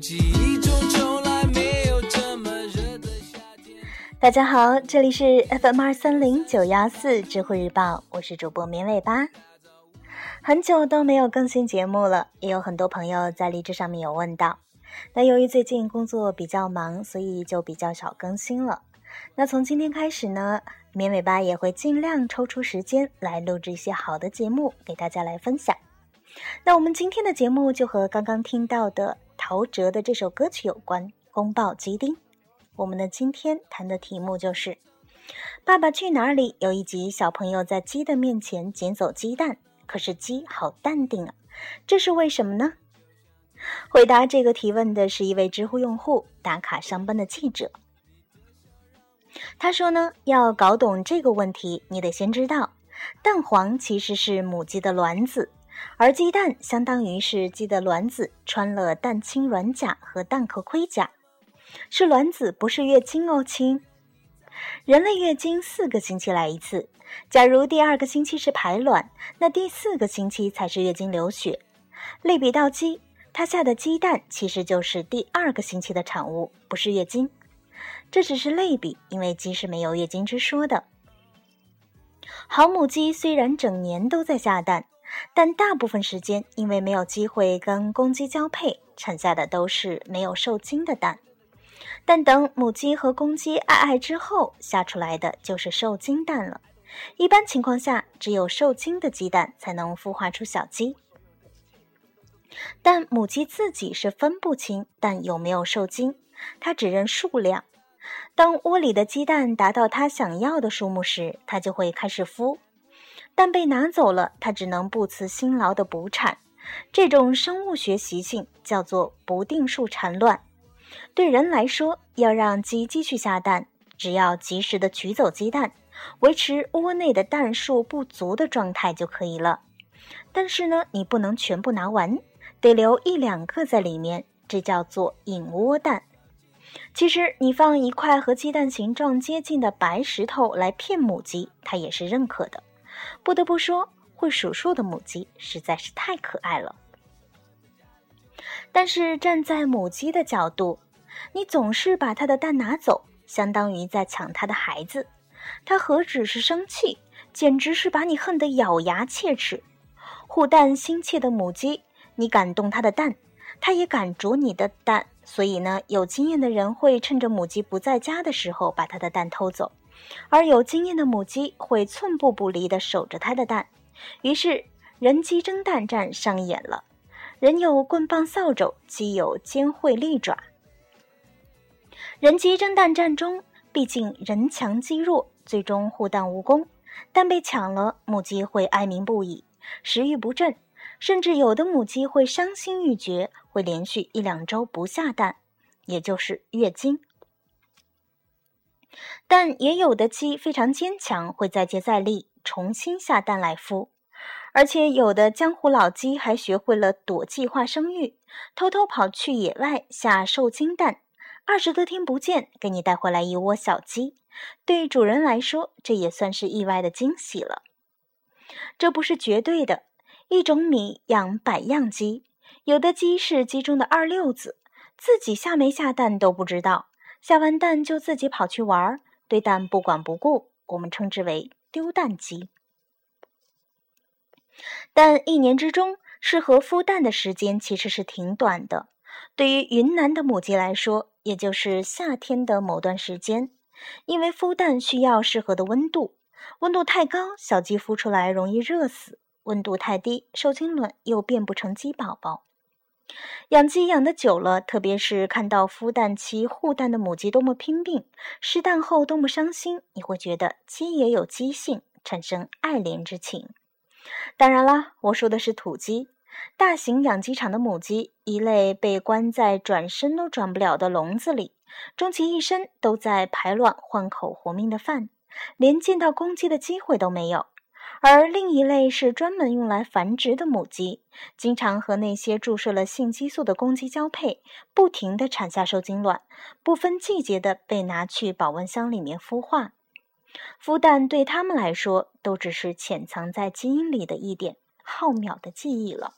记忆中从来没有这么热的夏天。大家好，这里是 FM 二三零九幺四智慧日报，我是主播绵尾巴。很久都没有更新节目了，也有很多朋友在荔枝上面有问到。那由于最近工作比较忙，所以就比较少更新了。那从今天开始呢，绵尾巴也会尽量抽出时间来录制一些好的节目给大家来分享。那我们今天的节目就和刚刚听到的陶喆的这首歌曲有关，《宫爆鸡丁》。我们的今天谈的题目就是《爸爸去哪儿》里有一集，小朋友在鸡的面前捡走鸡蛋，可是鸡好淡定啊，这是为什么呢？回答这个提问的是一位知乎用户打卡上班的记者。他说呢，要搞懂这个问题，你得先知道，蛋黄其实是母鸡的卵子，而鸡蛋相当于是鸡的卵子穿了蛋清软甲和蛋壳盔甲。是卵子，不是月经哦，亲。人类月经四个星期来一次，假如第二个星期是排卵，那第四个星期才是月经流血。类比到鸡，它下的鸡蛋其实就是第二个星期的产物，不是月经。这只是类比，因为鸡是没有月经之说的。好母鸡虽然整年都在下蛋，但大部分时间因为没有机会跟公鸡交配，产下的都是没有受精的蛋。但等母鸡和公鸡爱爱之后，下出来的就是受精蛋了。一般情况下，只有受精的鸡蛋才能孵化出小鸡。但母鸡自己是分不清蛋有没有受精，它只认数量。当窝里的鸡蛋达到它想要的数目时，它就会开始孵。蛋被拿走了，它只能不辞辛劳的补产。这种生物学习性叫做不定数产卵。对人来说，要让鸡继续下蛋，只要及时的取走鸡蛋，维持窝内的蛋数不足的状态就可以了。但是呢，你不能全部拿完，得留一两个在里面，这叫做引窝蛋。其实，你放一块和鸡蛋形状接近的白石头来骗母鸡，它也是认可的。不得不说，会数数的母鸡实在是太可爱了。但是站在母鸡的角度，你总是把它的蛋拿走，相当于在抢它的孩子。它何止是生气，简直是把你恨得咬牙切齿。护蛋心切的母鸡，你敢动它的蛋，它也敢啄你的蛋。所以呢，有经验的人会趁着母鸡不在家的时候把它的蛋偷走，而有经验的母鸡会寸步不离地守着它的蛋。于是，人鸡争蛋战上演了。人有棍棒扫帚，鸡有尖喙利爪。人鸡争蛋战中，毕竟人强鸡弱，最终护蛋无功。蛋被抢了，母鸡会哀鸣不已，食欲不振，甚至有的母鸡会伤心欲绝，会连续一两周不下蛋，也就是月经。但也有的鸡非常坚强，会再接再厉，重新下蛋来孵。而且有的江湖老鸡还学会了躲计划生育，偷偷跑去野外下受精蛋，二十多天不见，给你带回来一窝小鸡。对主人来说，这也算是意外的惊喜了。这不是绝对的，一种米养百样鸡，有的鸡是鸡中的二六子，自己下没下蛋都不知道，下完蛋就自己跑去玩，对蛋不管不顾，我们称之为丢蛋鸡。但一年之中适合孵蛋的时间其实是挺短的。对于云南的母鸡来说，也就是夏天的某段时间，因为孵蛋需要适合的温度，温度太高，小鸡孵出来容易热死；温度太低，受精卵又变不成鸡宝宝。养鸡养的久了，特别是看到孵蛋期护蛋的母鸡多么拼命，失蛋后多么伤心，你会觉得鸡也有鸡性，产生爱怜之情。当然啦，我说的是土鸡。大型养鸡场的母鸡，一类被关在转身都转不了的笼子里，终其一生都在排卵换口活命的饭，连见到公鸡的机会都没有；而另一类是专门用来繁殖的母鸡，经常和那些注射了性激素的公鸡交配，不停地产下受精卵，不分季节的被拿去保温箱里面孵化。孵蛋对他们来说，都只是潜藏在基因里的一点浩渺的记忆了。